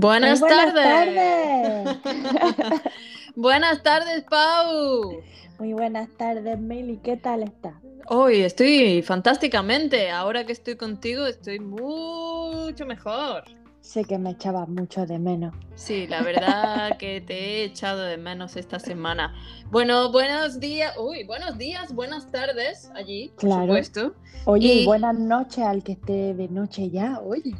Buenas, buenas tardes. tardes. buenas tardes, Pau. Muy buenas tardes, Meli. ¿Qué tal estás? Hoy estoy fantásticamente. Ahora que estoy contigo, estoy mucho mejor. Sé que me echabas mucho de menos. Sí, la verdad que te he echado de menos esta semana. Bueno, buenos días. Uy, buenos días, buenas tardes allí, por Claro. supuesto. Oye, y buenas noches al que esté de noche ya, oye.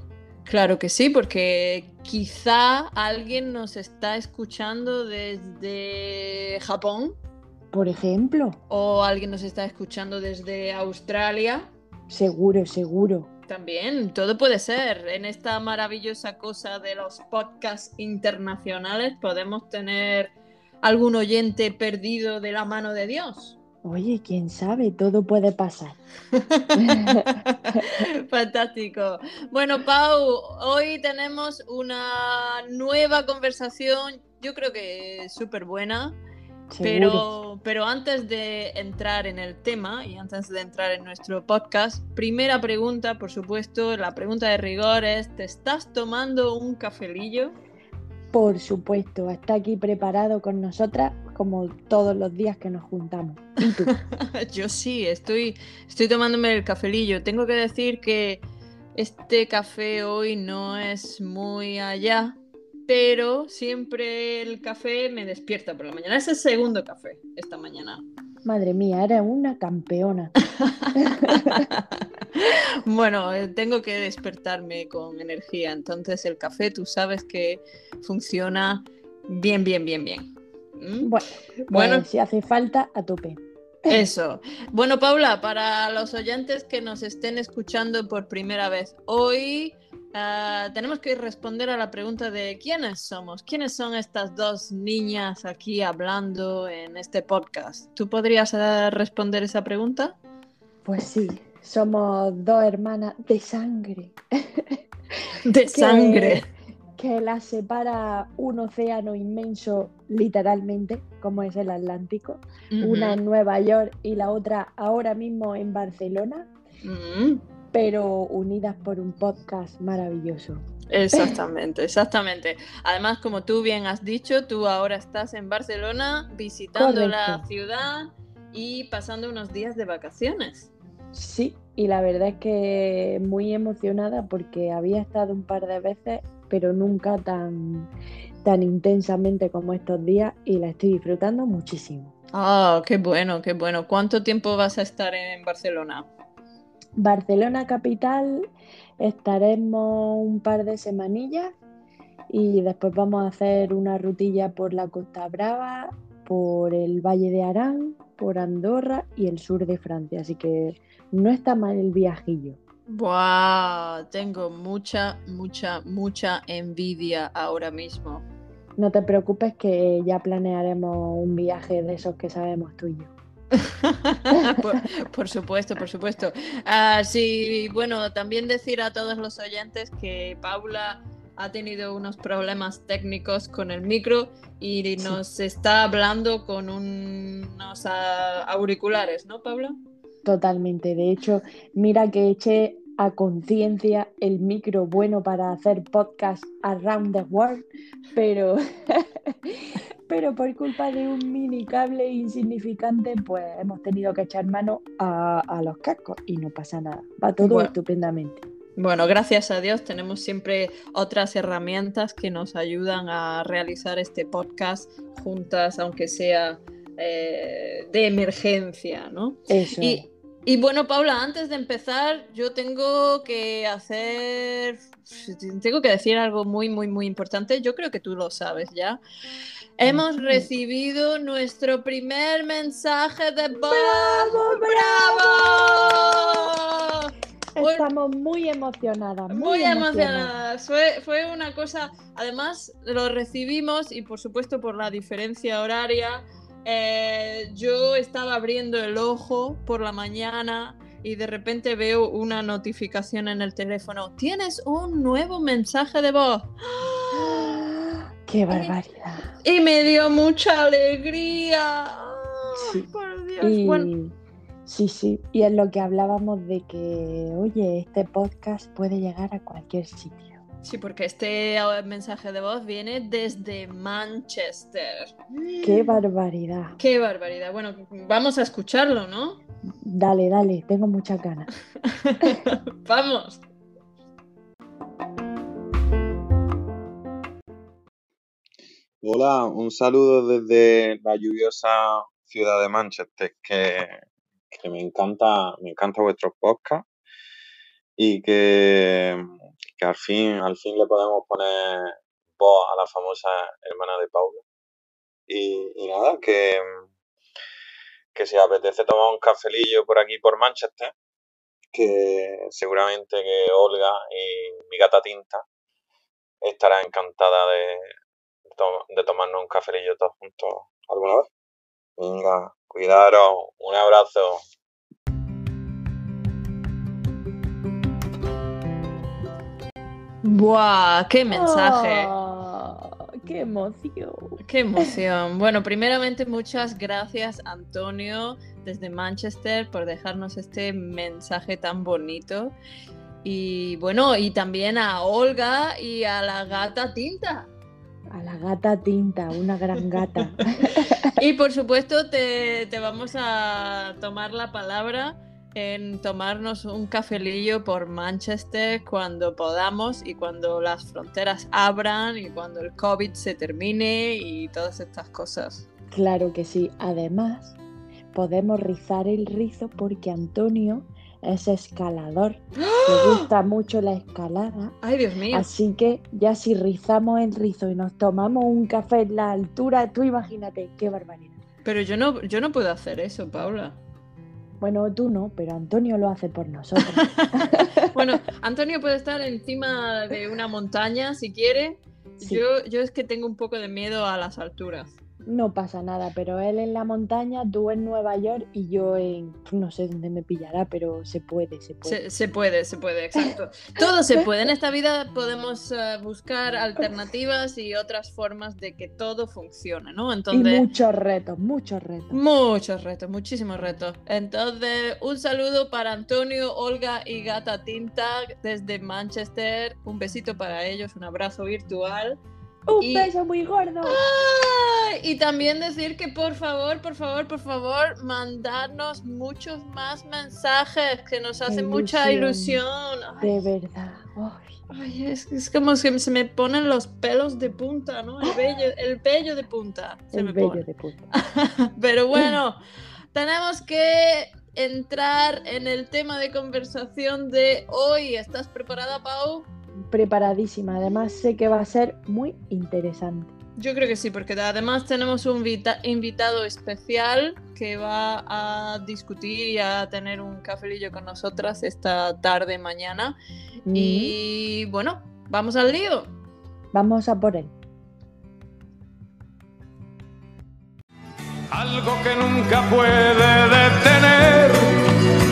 Claro que sí, porque quizá alguien nos está escuchando desde Japón Por ejemplo, o alguien nos está escuchando desde Australia. seguro, seguro. También, todo puede ser. En esta maravillosa cosa de los podcasts internacionales podemos tener algún oyente perdido de la mano de Dios. Oye, quién sabe, todo puede pasar. Fantástico. Bueno, Pau, hoy tenemos una nueva conversación, yo creo que súper buena, pero, pero antes de entrar en el tema y antes de entrar en nuestro podcast, primera pregunta, por supuesto, la pregunta de rigor es, ¿te estás tomando un cafelillo? Por supuesto, está aquí preparado con nosotras como todos los días que nos juntamos. ¿Y tú? Yo sí, estoy, estoy tomándome el cafelillo. Tengo que decir que este café hoy no es muy allá, pero siempre el café me despierta por la mañana. Es el segundo café esta mañana. Madre mía, eres una campeona. Bueno, eh, tengo que despertarme con energía, entonces el café tú sabes que funciona bien, bien, bien, bien. ¿Mm? Bueno, Bueno. pues si hace falta, a tope. Eso. Bueno, Paula, para los oyentes que nos estén escuchando por primera vez, hoy ah, tenemos que responder a la pregunta de quiénes somos, quiénes son estas dos niñas aquí hablando en este podcast. ¿Tú podrías ah, responder esa pregunta? Pues sí, somos dos hermanas de sangre. De que- sangre. Que las separa un océano inmenso, literalmente, como es el Atlántico. Una en Nueva York y la otra ahora mismo en Barcelona, pero unidas por un podcast maravilloso. Exactamente, exactamente. Además, como tú bien has dicho, tú ahora estás en Barcelona visitando la ciudad y pasando unos días de vacaciones. Sí, y la verdad es que muy emocionada porque había estado un par de veces, pero nunca tan, tan intensamente como estos días y la estoy disfrutando muchísimo. Ah, qué bueno, qué bueno. ¿Cuánto tiempo vas a estar en Barcelona? Barcelona capital estaremos un par de semanillas y después vamos a hacer una rutilla por la Costa Brava, por el Valle de Arán, por Andorra y el sur de Francia. Así que no está mal el viajillo. Buah, tengo mucha, mucha, mucha envidia ahora mismo. No te preocupes que ya planearemos un viaje de esos que sabemos tú y yo. por, por supuesto, por supuesto. Ah, sí, bueno, también decir a todos los oyentes que Paula ha tenido unos problemas técnicos con el micro y nos está hablando con unos auriculares, ¿no, Paula? Totalmente. De hecho, mira que eché a conciencia el micro bueno para hacer podcast around the world, pero, pero por culpa de un mini cable insignificante, pues hemos tenido que echar mano a, a los cascos y no pasa nada. Va todo Bueno. estupendamente. Bueno, gracias a Dios tenemos siempre otras herramientas que nos ayudan a realizar este podcast juntas, aunque sea eh, de emergencia, ¿no? Eso. Y, y bueno, Paula, antes de empezar, yo tengo que hacer, tengo que decir algo muy, muy, muy importante. Yo creo que tú lo sabes ya. Hemos recibido nuestro primer mensaje de voz. ¡Bravo, ¡Bravo! Estamos muy emocionadas. Muy, muy emocionadas. emocionadas. Fue, fue una cosa, además lo recibimos y por supuesto por la diferencia horaria, eh, yo estaba abriendo el ojo por la mañana y de repente veo una notificación en el teléfono. Tienes un nuevo mensaje de voz. ¡Qué barbaridad! Y me dio mucha alegría. Sí. por Dios. Y Bueno, Sí, sí, y es lo que hablábamos de que, oye, este podcast puede llegar a cualquier sitio. Sí, porque este mensaje de voz viene desde Manchester. ¡Qué barbaridad! ¡Qué barbaridad! Bueno, vamos a escucharlo, ¿no? Dale, dale, tengo muchas ganas. ¡Vamos! Hola, un saludo desde la lluviosa ciudad de Manchester, que, que me encanta, me encanta vuestro podcast y que, que al fin, al fin le podemos poner voz a la famosa hermana de Paula. Y, y nada, que, que si apetece tomar un cafelillo por aquí por Manchester, que seguramente que Olga y mi gata Tinta estará encantada de, de tomarnos un cafelillo todos juntos alguna vez. Venga, cuidaros, un abrazo. ¡Buah! ¡Qué mensaje! Oh, ¡Qué emoción! ¡Qué emoción! Bueno, primeramente muchas gracias Antonio desde Manchester por dejarnos este mensaje tan bonito. Y bueno, y también a Olga y a la gata Tinta. A la gata Tinta, una gran gata. y por supuesto te, te vamos a tomar la palabra en tomarnos un cafelillo por Manchester cuando podamos y cuando las fronteras abran y cuando el COVID se termine y todas estas cosas. Claro que sí. Además, podemos rizar el rizo porque Antonio es escalador. Le gusta mucho la escalada. Ay, Dios mío. Así que ya si rizamos el rizo y nos tomamos un café en la altura, tú imagínate, qué barbaridad. Pero yo no, yo no puedo hacer eso, Paula. Bueno, tú no, pero Antonio lo hace por nosotros. bueno, Antonio puede estar encima de una montaña si quiere. Sí. Yo, yo es que tengo un poco de miedo a las alturas. No pasa nada, pero él en la montaña, tú en Nueva York y yo en no sé dónde me pillará, pero se puede, se puede. Se, se puede, se puede, exacto. Todo se puede. En esta vida podemos uh, buscar alternativas y otras formas de que todo funcione, ¿no? Entonces, y muchos retos, muchos retos. Muchos retos, muchísimos retos. Entonces, un saludo para Antonio, Olga y Gata Tinta desde Manchester. Un besito para ellos, un abrazo virtual. Un y... beso muy gordo. ¡Ah! Y también decir que por favor, por favor, por favor, mandarnos muchos más mensajes que nos hacen ilusión. mucha ilusión. Ay. De verdad. Ay. Ay, es, es, como que se me ponen los pelos de punta, ¿no? El vello, el vello de punta. Se el me vello pone. de punta. Pero bueno, tenemos que entrar en el tema de conversación de hoy. ¿Estás preparada, Pau? Preparadísima. Además, sé que va a ser muy interesante. Yo creo que sí, porque además tenemos un invitado especial que va a discutir y a tener un cafelillo con nosotras esta tarde, mañana. Mm. Y bueno, vamos al lío. Vamos a por él. Algo que nunca puede detener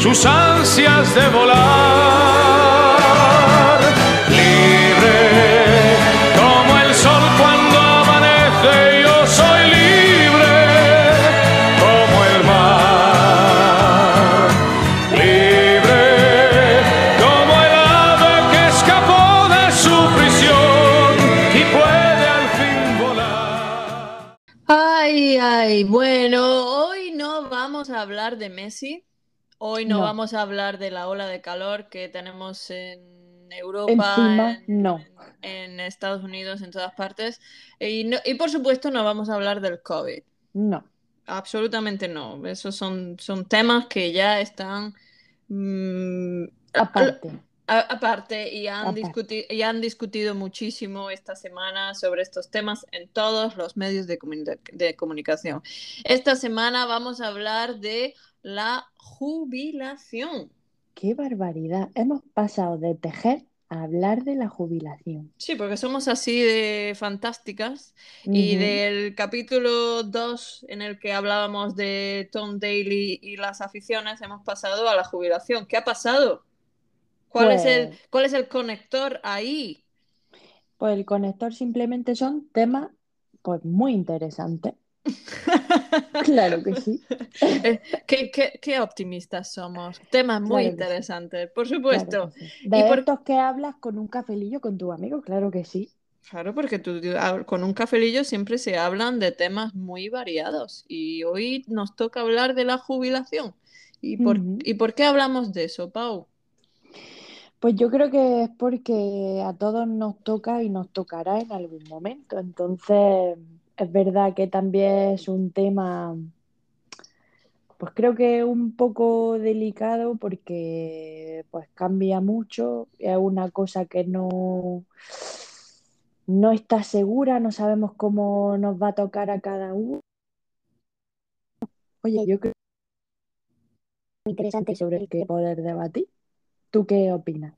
sus ansias de volar. De Messi. Hoy no, No. vamos a hablar de la ola de calor que tenemos en Europa, Encima, en, no. en Estados Unidos, en todas partes. Y, no- y por supuesto no vamos a hablar del COVID. No. Absolutamente no. Esos son, son temas que ya están mm, Aparte. a- aparte y han, Aparte. y han discutido muchísimo esta semana sobre estos temas en todos los medios de, comuni- de comunicación. Esta semana vamos a hablar de la jubilación. Qué barbaridad. Hemos pasado de tejer a hablar de la jubilación. Sí, porque somos así de fantásticas. Y del capítulo 2 en el que hablábamos de Tom Daly y las aficiones, hemos pasado a la jubilación. ¿Qué ha pasado? ¿Cuál es el, Pues- cuál es el conector ahí? Pues el conector simplemente son temas pues muy interesantes. Claro que sí. Eh, ¿Qué, qué- qué optimistas somos. Temas muy Claro que sí. interesantes, por Claro supuesto. que sí. Y por- estos que hablas con un cafelillo con tu amigo, claro que sí. Claro, porque tú, hab- con un cafelillo siempre se hablan de temas muy variados y hoy nos toca hablar de la jubilación. ¿Y por. ¿y por qué hablamos de eso, Pau? Pues yo creo que es porque a todos nos toca y nos tocará en algún momento. Entonces, es verdad que también es un tema, pues creo que un poco delicado porque pues cambia mucho, es una cosa que no, no está segura, no sabemos cómo nos va a tocar a cada uno. Oye, yo creo que es interesante sobre el que poder debatir. ¿Tú qué opinas?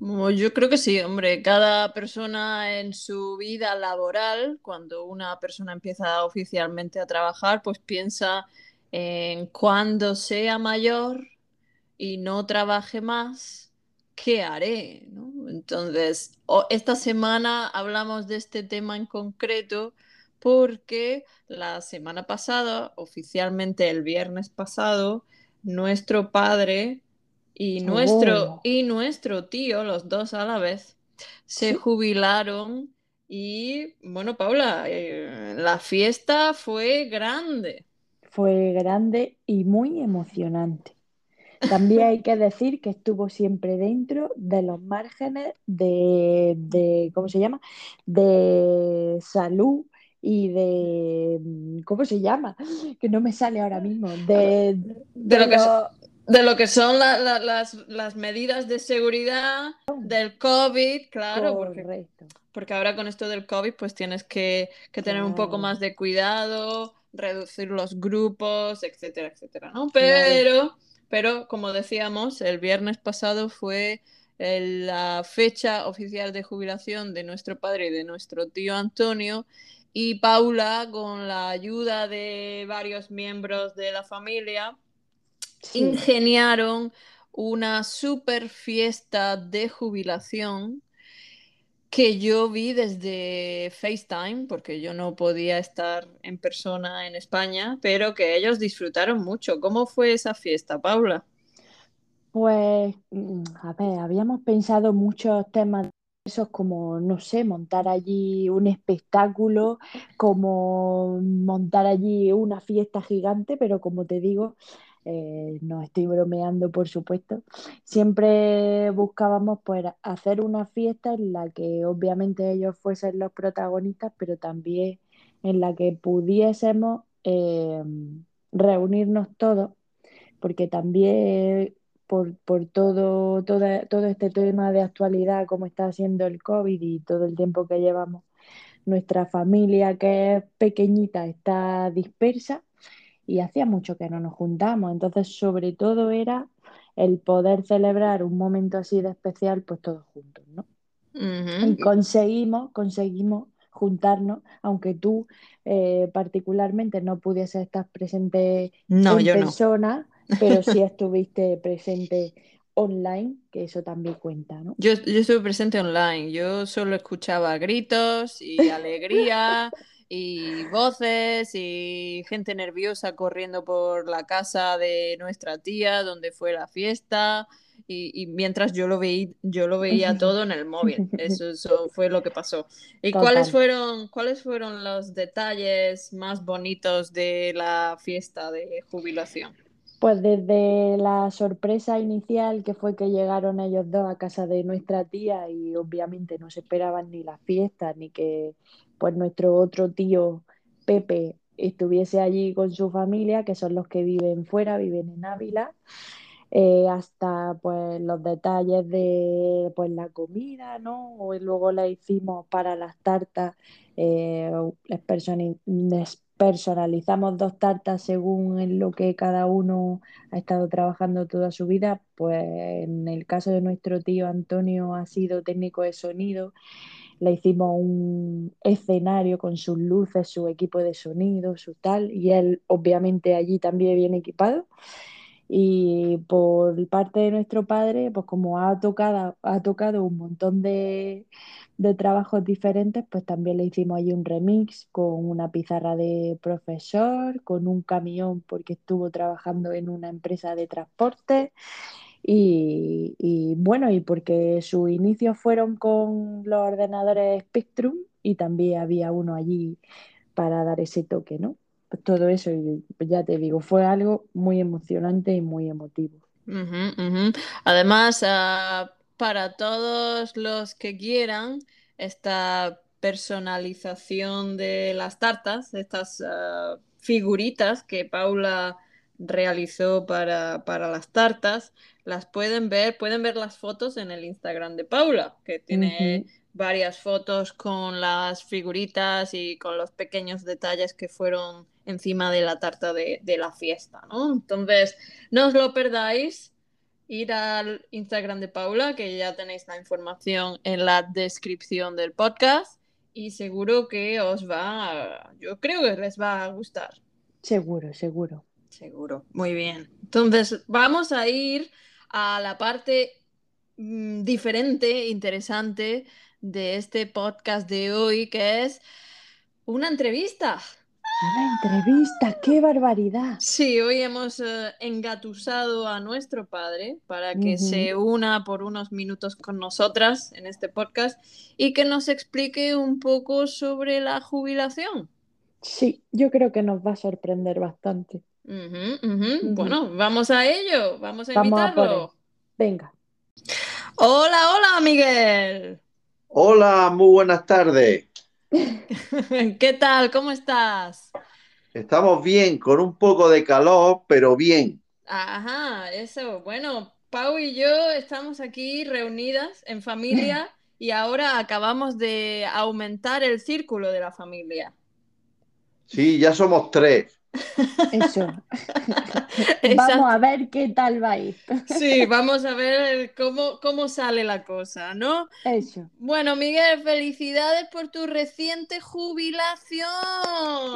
Bueno, Yo creo que sí, hombre, cada persona en su vida laboral, cuando una persona empieza oficialmente a trabajar, pues piensa en cuando sea mayor y no trabaje más, ¿qué haré? ¿no? Entonces, esta semana hablamos de este tema en concreto porque la semana pasada, oficialmente el viernes pasado, nuestro padre y nuestro, Oh. y nuestro tío, los dos a la vez, se Sí. jubilaron y, bueno, Paula, eh, la fiesta fue grande. Fue grande y muy emocionante. También hay que decir que estuvo siempre dentro de los márgenes de, de- ¿cómo se llama? De salud y de, ¿cómo se llama? Que no me sale ahora mismo. De, De lo que De lo que son la- la- las, las medidas de seguridad del COVID, claro, porque, ahora con esto del COVID pues tienes que, que tener un poco más de cuidado, reducir los grupos, etcétera, etcétera, ¿no? Claro. Pero, pero como decíamos, el viernes pasado fue el- la fecha oficial de jubilación de nuestro padre y de nuestro tío Antonio. Y Paula, con la ayuda de varios miembros de la familia, Sí. ingeniaron una super fiesta de jubilación que yo vi desde FaceTime, porque yo no podía estar en persona en España, pero que ellos disfrutaron mucho. ¿Cómo fue esa fiesta, Paula? Pues, mm, a ver, habíamos pensado muchos temas esos como, no sé, montar allí un espectáculo, como montar allí una fiesta gigante, pero como te digo, eh, no estoy bromeando, por supuesto. Siempre buscábamos pues hacer una fiesta en la que obviamente ellos fuesen los protagonistas, pero también en la que pudiésemos eh, reunirnos todos, porque también por, por todo, todo este tema de actualidad, como está siendo el COVID y todo el tiempo que llevamos, nuestra familia que es pequeñita está dispersa y hacía mucho que no nos juntamos. Entonces, sobre todo era el poder celebrar un momento así de especial, pues todos juntos, ¿no? Y conseguimos, conseguimos juntarnos, aunque tú eh, particularmente no pudieses estar presente No, en yo no. persona, pero sí estuviste presente online, que eso también cuenta, ¿no? Yo, yo estuve presente online, yo solo escuchaba gritos y alegría y voces y gente nerviosa corriendo por la casa de nuestra tía donde fue la fiesta y, y mientras yo lo veí, yo lo veía todo en el móvil, eso, eso fue lo que pasó. ¿Y cuáles fueron, cuáles fueron los detalles más bonitos de la fiesta de jubilación? Pues desde la sorpresa inicial que fue que llegaron ellos dos a casa de nuestra tía y obviamente no se esperaban ni la fiesta ni que pues nuestro otro tío Pepe estuviese allí con su familia, que son los que viven fuera, viven en Ávila, eh, hasta pues los detalles de pues la comida, ¿no? Y luego le hicimos para las tartas, eh, les personalizamos dos tartas según en lo que cada uno ha estado trabajando toda su vida. Pues en el caso de nuestro tío Antonio ha sido técnico de sonido. Le hicimos un escenario con sus luces, su equipo de sonido, su tal, y él obviamente allí también bien equipado. Y por parte de nuestro padre, pues como ha tocado, ha tocado un montón de, de trabajos diferentes, pues también le hicimos ahí un remix con una pizarra de profesor, con un camión porque estuvo trabajando en una empresa de transporte y, bueno, y porque sus inicios fueron con los ordenadores Spectrum y también había uno allí para dar ese toque, ¿no? Pues todo eso, ya te digo, fue algo muy emocionante y muy emotivo. Además, ah, para todos los que quieran esta personalización de las tartas, estas ah, figuritas que Paula realizó para, para las tartas, las pueden ver, pueden ver las fotos en el Instagram de Paula, que tiene varias fotos con las figuritas y con los pequeños detalles que fueron encima de la tarta de, de la fiesta, ¿no? Entonces, no os lo perdáis, ir al Instagram de Paula, que ya tenéis la información en la descripción del podcast y seguro que os va, a- yo creo que les va a gustar. Seguro, seguro. Seguro, muy bien. Entonces, vamos a ir a la parte mm, diferente, interesante de este podcast de hoy, que es una entrevista. Una entrevista, qué barbaridad. Sí, hoy hemos eh, engatusado a nuestro padre para que se una por unos minutos con nosotras en este podcast y que nos explique un poco sobre la jubilación. Sí, yo creo que nos va a sorprender bastante. Bueno, vamos a ello, vamos a Vamos invitarlo. Venga. Hola, hola, Miguel. Hola, muy buenas tardes. ¿Qué tal? ¿Cómo estás? Estamos bien, con un poco de calor, pero bien. Ajá, eso. Bueno, Pau y yo estamos aquí reunidas en familia y ahora acabamos de aumentar el círculo de la familia. Sí, ya somos tres. Eso. Vamos a ver qué tal va a ir. Sí, vamos a ver cómo, cómo sale la cosa, ¿no? Eso. Bueno, Miguel, felicidades por tu reciente jubilación.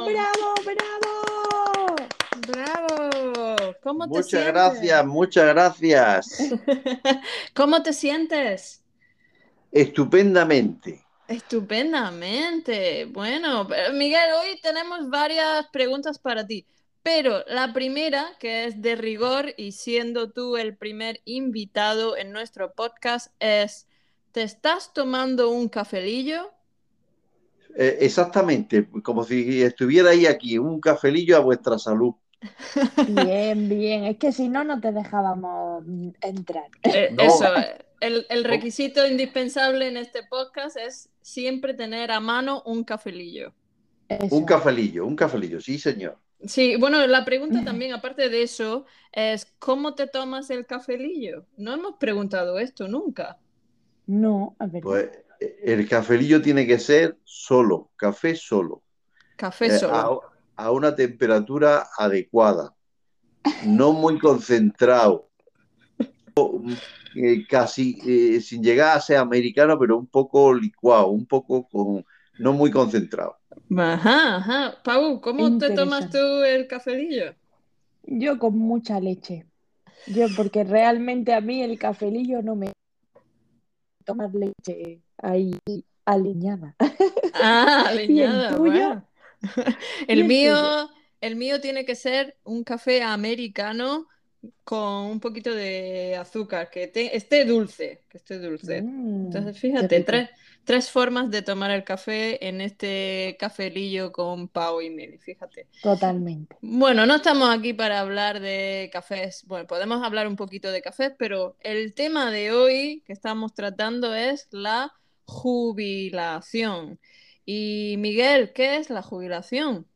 ¡Bravo, bravo! ¡Bravo! ¿Cómo te Muchas sientes? gracias, muchas gracias. ¿Cómo te sientes? Estupendamente. Estupendamente. Bueno, pero, Miguel, hoy tenemos varias preguntas para ti, pero la primera, que es de rigor y siendo tú el primer invitado en nuestro podcast, es, ¿te estás tomando un cafelillo? Eh, exactamente, como si estuviera ahí aquí, un cafelillo a vuestra salud. Bien, bien. Es que si no, no te dejábamos entrar. Eh, No. Eso, eh, el, el requisito indispensable en este podcast es siempre tener a mano un cafelillo. Eso. Un cafelillo, un cafelillo, sí, señor. Sí, bueno, la pregunta también, aparte de eso, es ¿cómo te tomas el cafelillo? No hemos preguntado esto nunca. No, a ver. Pues eh, el cafelillo tiene que ser solo, café solo, Café eh, solo. a, a una temperatura adecuada, no muy concentrado, eh, casi eh, sin llegar a ser americano, pero un poco licuado, un poco con, no muy concentrado. Ajá, ajá. Pau, ¿cómo te tomas tú el cafelillo? Yo con mucha leche. Yo, porque realmente a mí el cafelillo no me tomar leche ahí aliñada. Ah, ¿Y el leñada, tuyo? bueno. ¿Y El el mío, tuyo? el mío tiene que ser un café americano con un poquito de azúcar, que te- esté dulce, que esté dulce. Mm, Entonces, fíjate, tres, tres formas de tomar el café en este cafelillo con Pau y Meli, fíjate. Totalmente. Bueno, no estamos aquí para hablar de cafés. Bueno, podemos hablar un poquito de cafés, pero el tema de hoy que estamos tratando es la jubilación. Y Miguel, ¿qué es la jubilación?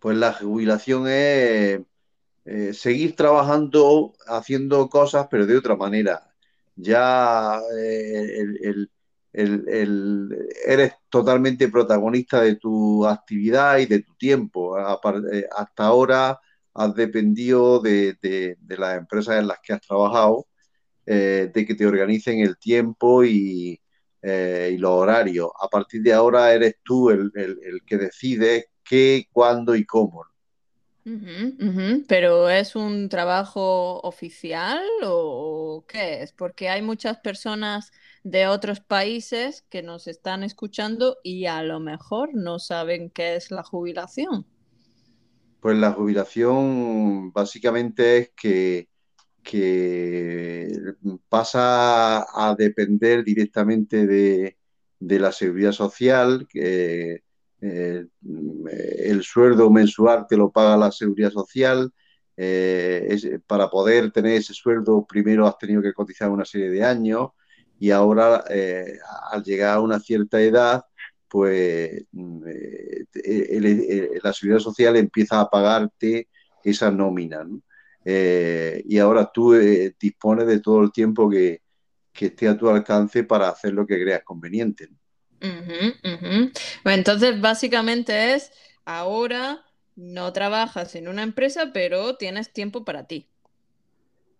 Pues la jubilación es eh, seguir trabajando, haciendo cosas, pero de otra manera. Ya eh, el- eres totalmente protagonista de tu actividad y de tu tiempo. Eh, Hasta ahora has dependido de, las empresas en las que has trabajado, de que te organicen el tiempo y, y los horarios. A partir de ahora eres tú el, el- el que decide qué, cuándo y cómo. Ujú, ujú. Pero ¿es un trabajo oficial o qué es? Porque hay muchas personas de otros países que nos están escuchando y a lo mejor no saben qué es la jubilación. Pues la jubilación básicamente es que, que pasa a depender directamente de, de la seguridad social, que eh, el sueldo mensual te lo paga la seguridad social. eh, para poder tener ese sueldo, primero has tenido que cotizar una serie de años y ahora, eh, al llegar a una cierta edad, pues mm, el- el- la seguridad social empieza a pagarte esa nómina, ¿no? Y ahora tú dispones de todo el tiempo que, esté a tu alcance para hacer lo que creas conveniente. Ujú. Bueno, Entonces, básicamente es, ahora no trabajas en una empresa, pero tienes tiempo para ti.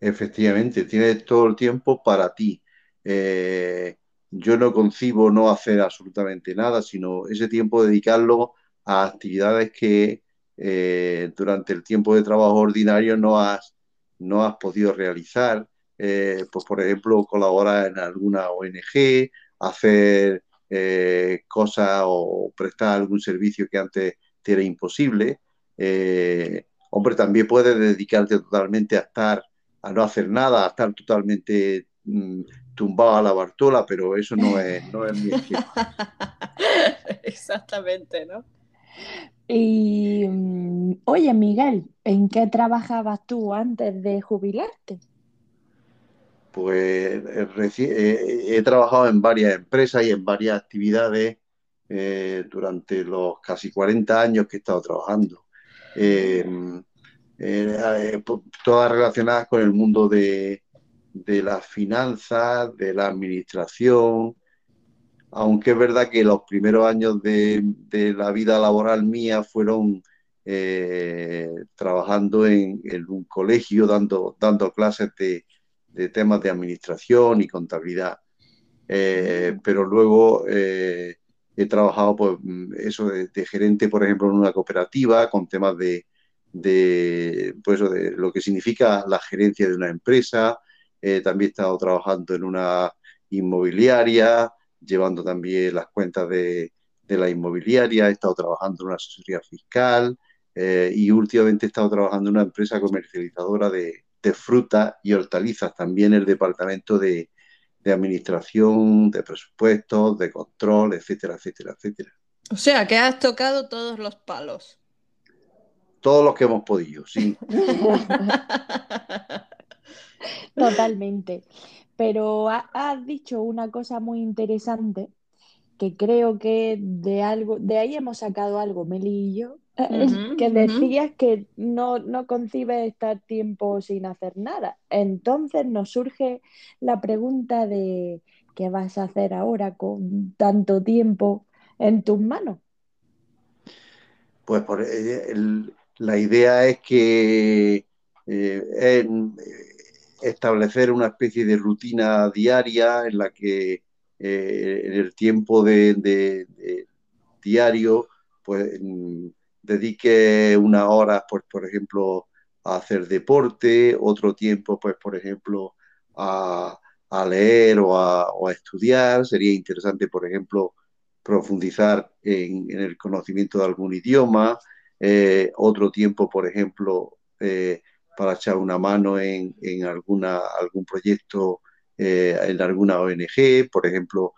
Efectivamente, tienes todo el tiempo para ti. Eh, yo no concibo no hacer absolutamente nada, sino ese tiempo dedicarlo a actividades que eh, durante el tiempo de trabajo ordinario no has, no has podido realizar. Eh, pues, por ejemplo, colaborar en alguna ONG, hacer eh, cosas o prestar algún servicio que antes te era imposible. Eh, hombre, también puedes dedicarte totalmente a estar a no hacer nada, a estar totalmente mm, tumbado a la Bartola, pero eso no es, no es mi esquema. Exactamente, ¿no? Y mm, oye, Miguel, ¿en qué trabajabas tú antes de jubilarte? Pues eh, reci- eh, he trabajado en varias empresas y en varias actividades eh, durante los casi 40 años que he estado trabajando. Eh, eh, eh, po- todas relacionadas con el mundo de, de las finanzas, de la administración, aunque es verdad que los primeros años de, de la vida laboral mía fueron eh, trabajando en, en un colegio, dando, dando clases de, de temas de administración y contabilidad. Eh, pero luego eh, he trabajado pues, eso de, de gerente, por ejemplo, en una cooperativa con temas de, de, pues, de lo que significa la gerencia de una empresa. Eh, también he estado trabajando en una inmobiliaria, llevando también las cuentas de, de la inmobiliaria. He estado trabajando en una asesoría fiscal y últimamente he estado trabajando en una empresa comercializadora de, de frutas y hortalizas, también el departamento de, de administración, de presupuestos, de control, etcétera, etcétera, etcétera. O sea, que has tocado todos los palos. Todos los que hemos podido, sí. Totalmente. Pero ha- has dicho una cosa muy interesante que creo que de algo, de ahí hemos sacado algo, Meli y yo, Que decías que no, no concibes estar tiempo sin hacer nada. Entonces nos surge la pregunta de ¿qué vas a hacer ahora con tanto tiempo en tus manos? Pues por, eh, el- la idea es que eh, en- eh, establecer una especie de rutina diaria en la que eh, en el tiempo de, de- de diario pues mm, dedique unas horas, pues, por ejemplo, a hacer deporte, otro tiempo, pues, por ejemplo, a, a leer o a, a estudiar. Sería interesante, por ejemplo, profundizar en, en el conocimiento de algún idioma, eh, otro tiempo, por ejemplo, eh, para echar una mano en, en alguna, algún proyecto, eh, en alguna ONG, por ejemplo,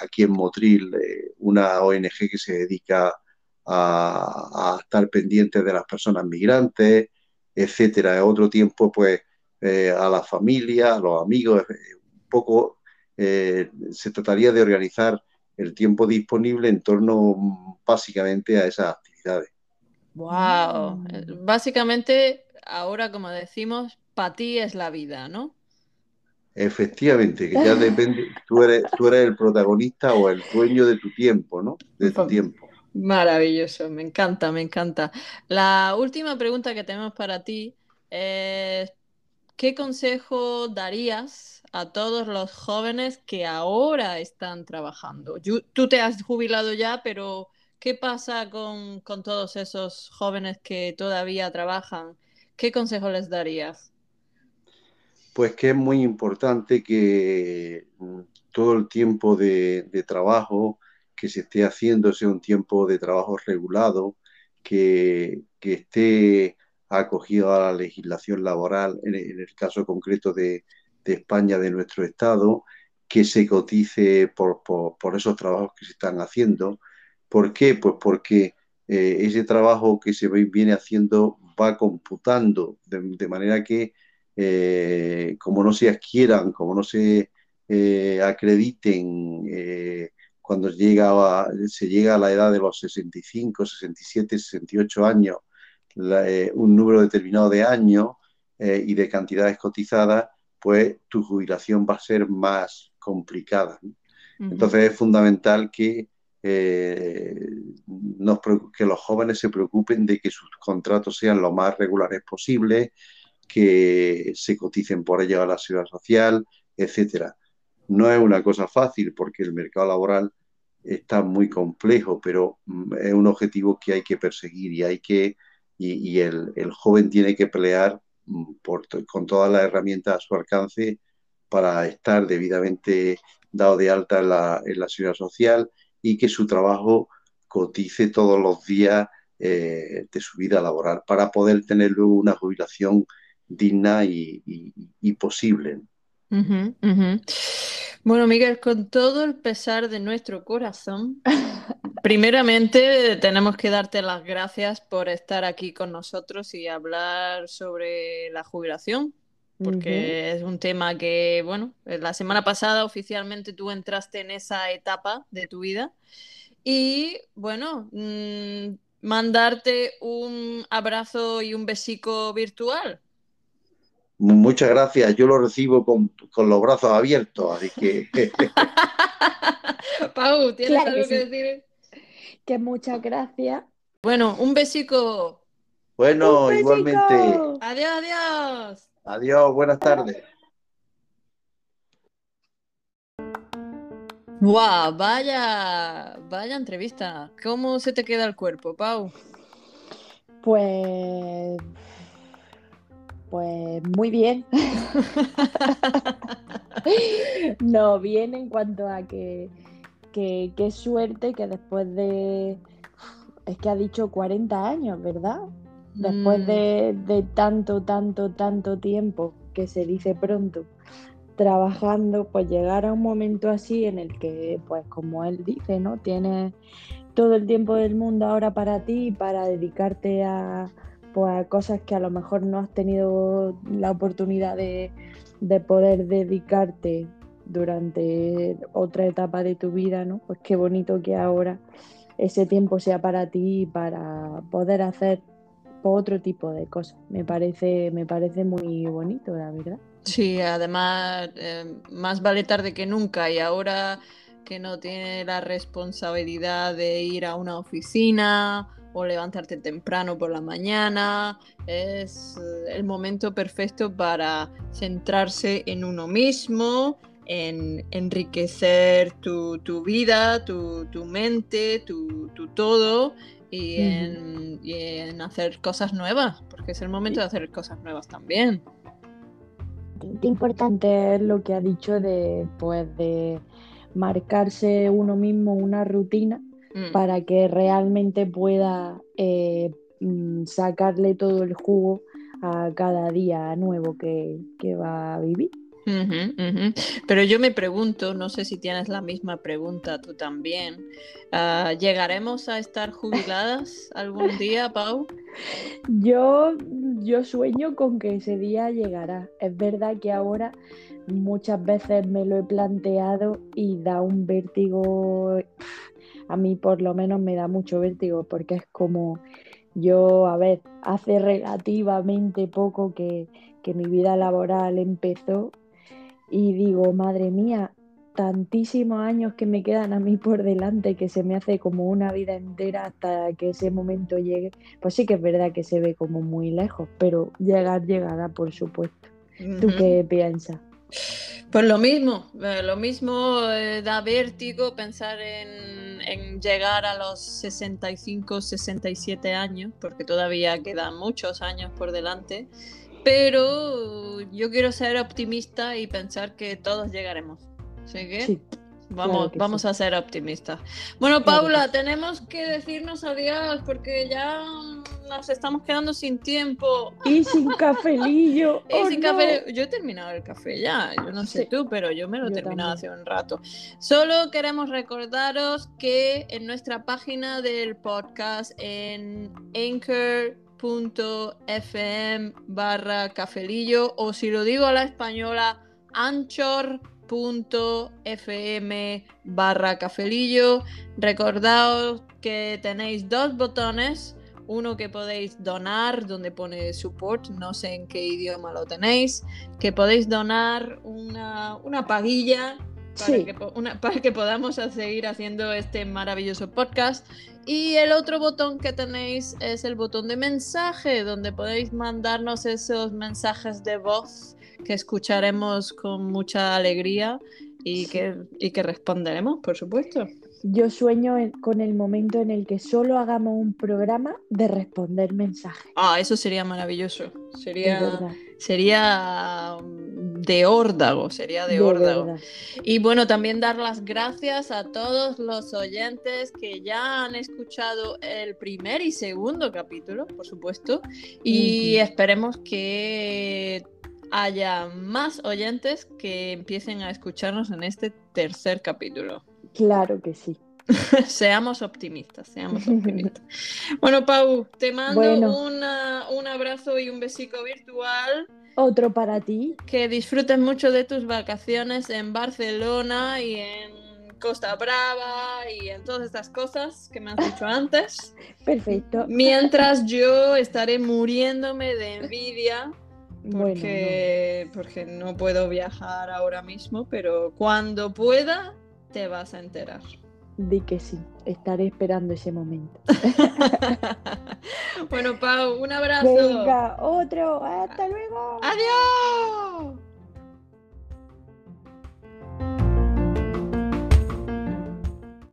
aquí en Motril, una ONG que se dedica a, a, estar pendiente de las personas migrantes, etcétera. Otro tiempo, pues, eh, a la familia, a los amigos, un poco eh, se trataría de organizar el tiempo disponible en torno básicamente a esas actividades. Wow. Mm. Básicamente, ahora como decimos, para ti es la vida, ¿no? Efectivamente, que ya depende, tú eres, tú eres el protagonista o el dueño de tu tiempo, ¿no? De tu tiempo. Maravilloso, me encanta, me encanta. La última pregunta que tenemos para ti es, ¿qué consejo darías a todos los jóvenes que ahora están trabajando? Tú te has jubilado ya, pero ¿Qué pasa con, con todos esos jóvenes que todavía trabajan? ¿Qué consejo les darías? Pues que es muy importante que mm, todo el tiempo de, de trabajo que se esté haciendo sea un tiempo de trabajo regulado, que, que esté acogido a la legislación laboral, en, el caso concreto de, España, de nuestro Estado, que se cotice por, por, esos trabajos que se están haciendo. ¿Por qué? Pues porque eh, ese trabajo que se viene haciendo va computando, de, manera que eh, como no se adquieran, como no se eh, acrediten cuando llega a, se llega a la edad de los 65, 67, 68 años, la, eh, un número determinado de años eh, y de cantidades cotizadas, pues tu jubilación va a ser más complicada. ¿no? Uh -huh. Entonces es fundamental que, eh, nos, que los jóvenes se preocupen de que sus contratos sean lo más regulares posible, que se coticen por ello a la seguridad social, etcétera. No es una cosa fácil porque el mercado laboral está muy complejo, pero mm, es un objetivo que hay que perseguir y hay que y, el, joven tiene que pelear mm, por, con todas las herramientas a su alcance para estar debidamente dado de alta en la, en la seguridad social y que su trabajo cotice todos los días eh, de su vida laboral para poder tener una jubilación digna y, y posible. Bueno, Miguel, con todo el pesar de nuestro corazón, primeramente tenemos que darte las gracias por estar aquí con nosotros y hablar sobre la jubilación, porque es un tema que, bueno, la semana pasada oficialmente tú entraste en esa etapa de tu vida y, bueno, mmm, mandarte un abrazo y un besico virtual. Muchas gracias, yo lo recibo con, con los brazos abiertos, así que... Pau, ¿tienes claro algo que, que, decir? Que muchas gracias. Bueno, un besico. Bueno, un besico. igualmente. Adiós, adiós. Adiós, buenas tardes. Wow, vaya, vaya entrevista. ¿Cómo se te queda el cuerpo, Pau? Pues pues muy bien. no, bien en cuanto a que qué que suerte que después de... Es que ha dicho 40 años, ¿verdad? Después mm. de, de, tanto, tanto, tanto tiempo, que se dice pronto, trabajando, pues llegar a un momento así en el que, pues como él dice, ¿no? Tienes todo el tiempo del mundo ahora para ti, para dedicarte a, pues cosas que a lo mejor no has tenido la oportunidad de, de, poder dedicarte durante otra etapa de tu vida, ¿no? Pues qué bonito que ahora ese tiempo sea para ti para poder hacer otro tipo de cosas. Me parece, me parece muy bonito, la verdad. Sí, además, eh, más vale tarde que nunca y ahora que no tiene la responsabilidad de ir a una oficina o levantarte temprano por la mañana. Es eh, el momento perfecto para centrarse en uno mismo, en enriquecer tu, tu vida, tu, tu, mente, tu, tu todo y, en, y, en, hacer cosas nuevas, porque es el momento de hacer cosas nuevas también. Qué importante es lo que ha dicho de, pues, de marcarse uno mismo una rutina mm. para que realmente pueda eh, mm, sacarle todo el jugo a cada día nuevo que, que va a vivir. Uh -huh, uh -huh. Pero yo me pregunto, no sé si tienes la misma pregunta tú también, uh, ¿llegaremos a estar jubiladas algún día, Pau? Yo, yo sueño con que ese día llegará. Es verdad que ahora muchas veces me lo he planteado y da un vértigo, a mí por lo menos me da mucho vértigo porque es como yo, a ver, hace relativamente poco que, que mi vida laboral empezó y digo, madre mía, tantísimos años que me quedan a mí por delante que se me hace como una vida entera hasta que ese momento llegue. Pues sí que es verdad que se ve como muy lejos, pero llegar llegará, por supuesto. Uh -huh. ¿Tú qué piensas? Pues lo mismo, eh, lo mismo eh, da vértigo pensar en, llegar a los 65, 67 años, porque todavía quedan muchos años por delante, pero yo quiero ser optimista y pensar que todos llegaremos. Sí, vamos, claro vamos sí. a ser optimistas. Bueno, Claro que Paula, tenemos que decirnos adiós porque ya nos estamos quedando sin tiempo. Y sin cafelillo. Y ¡oh, sin no! café, yo he terminado el café ya, yo no sé Sí. tú, pero yo me lo he terminado hace un rato. Solo queremos recordaros que en nuestra página del podcast en anchor.fm barra cafelillo o si lo digo a la española anchor.fm barra cafelillo recordaos que tenéis dos botones uno que podéis donar, donde pone support, no sé en qué idioma lo tenéis, que podéis donar una, una paguilla para, Sí. que, una- para que podamos seguir haciendo este maravilloso podcast. Y el otro botón que tenéis es el botón de mensaje, donde podéis mandarnos esos mensajes de voz que escucharemos con mucha alegría y que, y que responderemos, por supuesto. Yo sueño con el momento en el que solo hagamos un programa de responder mensajes. Ah, eso sería maravilloso. Sería, sería mm, de órdago, sería de, de órdago. verdad. Y bueno, también dar las gracias a todos los oyentes que ya han escuchado el primer y segundo capítulo, por supuesto. Y esperemos que haya más oyentes que empiecen a escucharnos en este tercer capítulo. Claro que sí. seamos optimistas, seamos optimistas. bueno, Pau, te mando Bueno. una- un abrazo y un besico virtual. Otro para ti. Que disfrutes mucho de tus vacaciones en Barcelona y en Costa Brava y en todas estas cosas que me has dicho antes. Perfecto. Mientras yo estaré muriéndome de envidia Bueno, porque, porque no puedo viajar ahora mismo, pero cuando pueda te vas a enterar. no, di que sí. Estaré esperando ese momento. bueno, Pau, un abrazo. Venga, otro. Hasta luego. Adiós.